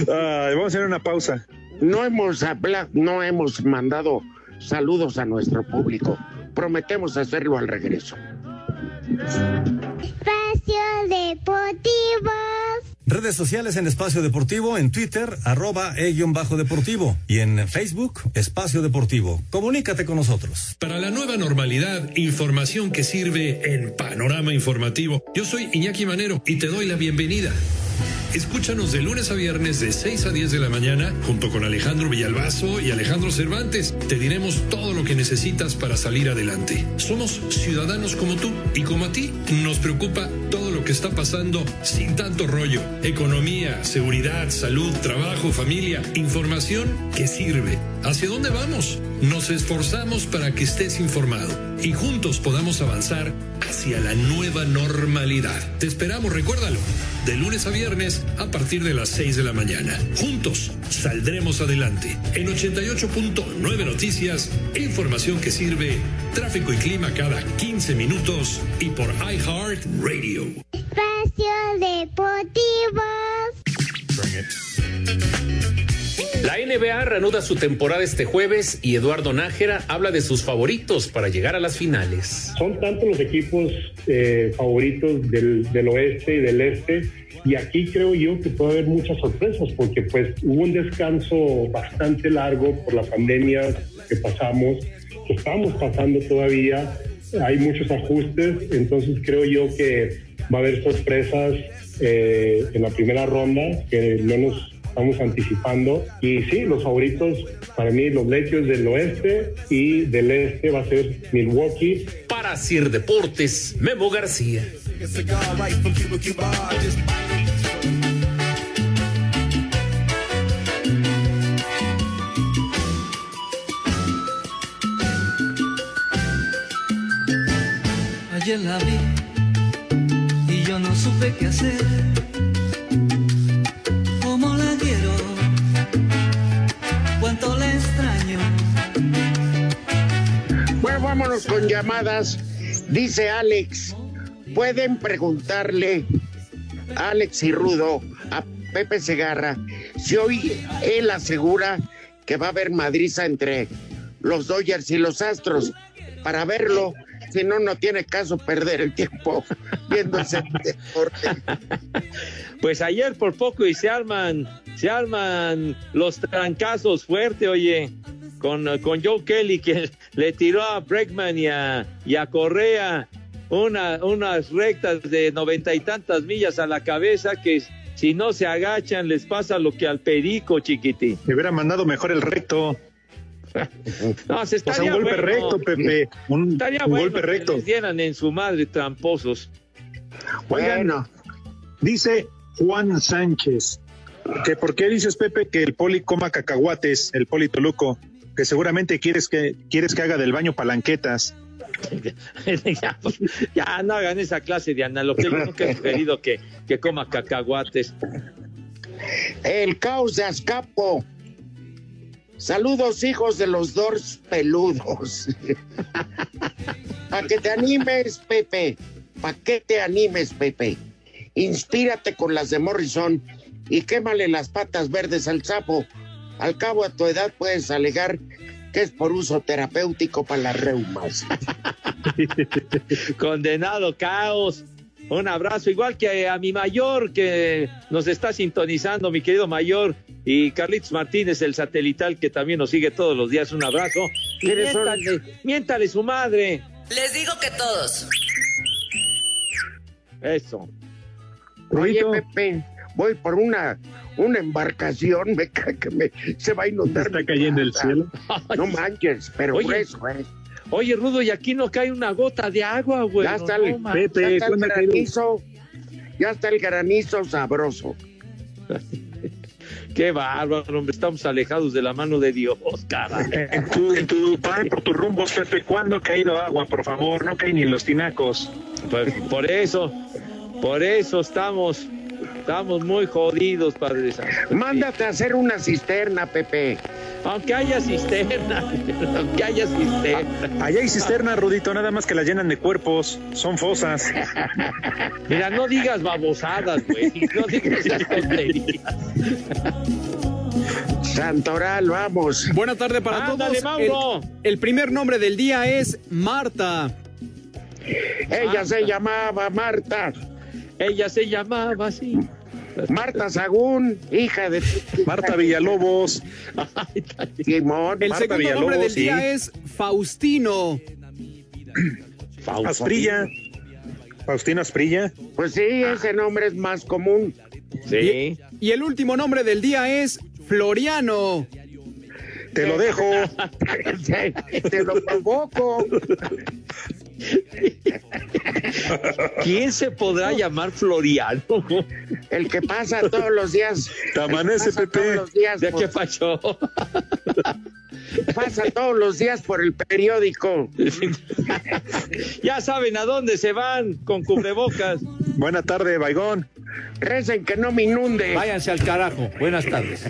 C: Ay, vamos a hacer una pausa.
A: no hemos hablado, no hemos mandado saludos a nuestro público. Prometemos hacerlo al regreso.
G: Espacio Deportivo.
P: Redes sociales en Espacio Deportivo, en Twitter, arroba e-bajo deportivo y en Facebook, Espacio Deportivo. Comunícate con nosotros.
S: Para la nueva normalidad, información que sirve en Panorama Informativo. Yo soy Iñaki Manero y te doy la bienvenida. Escúchanos de lunes a viernes de 6 a 10 de la mañana junto con Alejandro Villalbazo y Alejandro Cervantes. Te diremos todo lo que necesitas para salir adelante. Somos ciudadanos como tú y como a ti nos preocupa todo lo que está pasando sin tanto rollo. Economía, seguridad, salud, trabajo, familia, información que sirve. ¿Hacia dónde vamos? Nos esforzamos para que estés informado y juntos podamos avanzar hacia la nueva normalidad. Te esperamos, recuérdalo, de lunes a viernes a partir de las 6 de la mañana. Juntos saldremos adelante. En 88.9 Noticias, información que sirve, tráfico y clima cada 15 minutos y por iHeart Radio.
G: Espacio Deportivo.
N: La NBA reanuda su temporada este jueves y Eduardo Nájera habla de sus favoritos para llegar a las finales.
T: Son tantos los equipos eh, favoritos del, oeste y del este y aquí creo yo que puede haber muchas sorpresas porque pues hubo un descanso bastante largo por la pandemia que pasamos, que estamos pasando todavía, hay muchos ajustes, entonces creo yo que va a haber sorpresas eh, en la primera ronda que no nos estamos anticipando. Y sí, los favoritos para mí, los Lakers del oeste y del este va a ser Milwaukee.
N: Para Sir Deportes, Memo García.
J: Ayer la vi y yo no supe qué hacer.
A: Vámonos con llamadas. Dice Alex, pueden preguntarle Alex y Rudo a Pepe Segarra si hoy él asegura que va a haber madriza entre los Dodgers y los Astros. Para verlo, Si no, no tiene caso perder el tiempo viendo ese deporte.
B: Pues ayer por poco y se arman, se arman los trancazos fuerte, oye, con, con Joe Kelly que le tiró a Bregman y a, y a Correa una, unas rectas de noventa y tantas millas a la cabeza que si no se agachan les pasa lo que al perico, chiquitín.
C: Me hubiera mandado mejor el recto.
B: No, se
C: O sea,
B: estaría
C: un golpe
B: bueno.
C: recto, Pepe. Un,
B: Estaría
C: un
B: bueno
C: golpe
B: que
C: recto.
B: les dieran en su madre tramposos.
C: Oigan, dice Juan Sánchez que por qué dices, Pepe, que el poli coma cacahuates, el poli Toluco, que seguramente quieres que quieres que haga del baño palanquetas.
B: ya, ya no hagan esa clase de analogía. Yo nunca he sugerido que, que coma cacahuates.
A: El caos de Azcapo. Saludos, hijos de los dos peludos. Para que te animes, Pepe. Para que te animes, Pepe. Inspírate con las de Morrison y quémale las patas verdes al sapo. Al cabo, a tu edad puedes alegar que es por uso terapéutico para las reumas.
B: Condenado caos. Un abrazo, igual que a mi mayor que nos está sintonizando, mi querido mayor, y Carlitos Martínez, el satelital, que también nos sigue todos los días. Un abrazo. Miéntale, miéntale su madre.
U: Les digo que todos.
B: Eso.
A: Oye, Pepe, voy por una, una embarcación, me cae que me, se va a inundar.
C: Está cayendo el cielo.
A: No manches, pero
B: Oye,
A: eso, ¿eh?
B: Oye, Rudo, y aquí no cae una gota de agua, güey.
A: Ya está
B: No,
A: el,
B: man.
A: ya está el granizo, ya está el granizo sabroso.
B: Qué bárbaro, hombre. Estamos alejados de la mano de Dios, caray.
C: En tu, en tu, por tus rumbos, Pepe, ¿cuándo ha caído agua? Por favor, no caen ni en los tinacos.
B: Pues por eso, por eso estamos, estamos muy jodidos, Padre Santo.
A: Mándate a hacer una cisterna, Pepe.
B: Aunque haya cisterna, aunque haya cisterna.
C: Allá hay cisterna, Rudito, nada más que la llenan de cuerpos. Son fosas.
B: Mira, no digas babosadas, güey. No digas esas tonterías.
A: Santoral, vamos.
R: Buena tarde para
B: Ándale,
R: todos.
B: Mauro.
R: El, el primer nombre del día es Marta.
A: Ella se llamaba Marta.
B: Ella se llamaba así.
A: Marta Sagún, hija de
C: Marta Villalobos.
A: Simón.
R: El
C: Marta
R: segundo
C: Villalobos,
R: nombre del
C: sí.
R: día es Faustino.
C: Asprilla. Faustino Asprilla.
A: Pues sí, ese nombre es más común.
B: Sí.
R: Y el último nombre del día es Floriano.
C: Te lo dejo.
A: Te lo provoco.
B: ¿Quién se podrá llamar Floriano?
A: El que pasa todos los días.
C: Te amanece, Pepe.
A: Todos los días
B: ¿De
A: por-
B: qué pasó?
A: pasa todos los días por el periódico.
B: ya saben a dónde se van con cubrebocas.
C: Buena tarde, Baigón.
A: Recen que no me inunde.
N: Váyanse al carajo. Buenas tardes.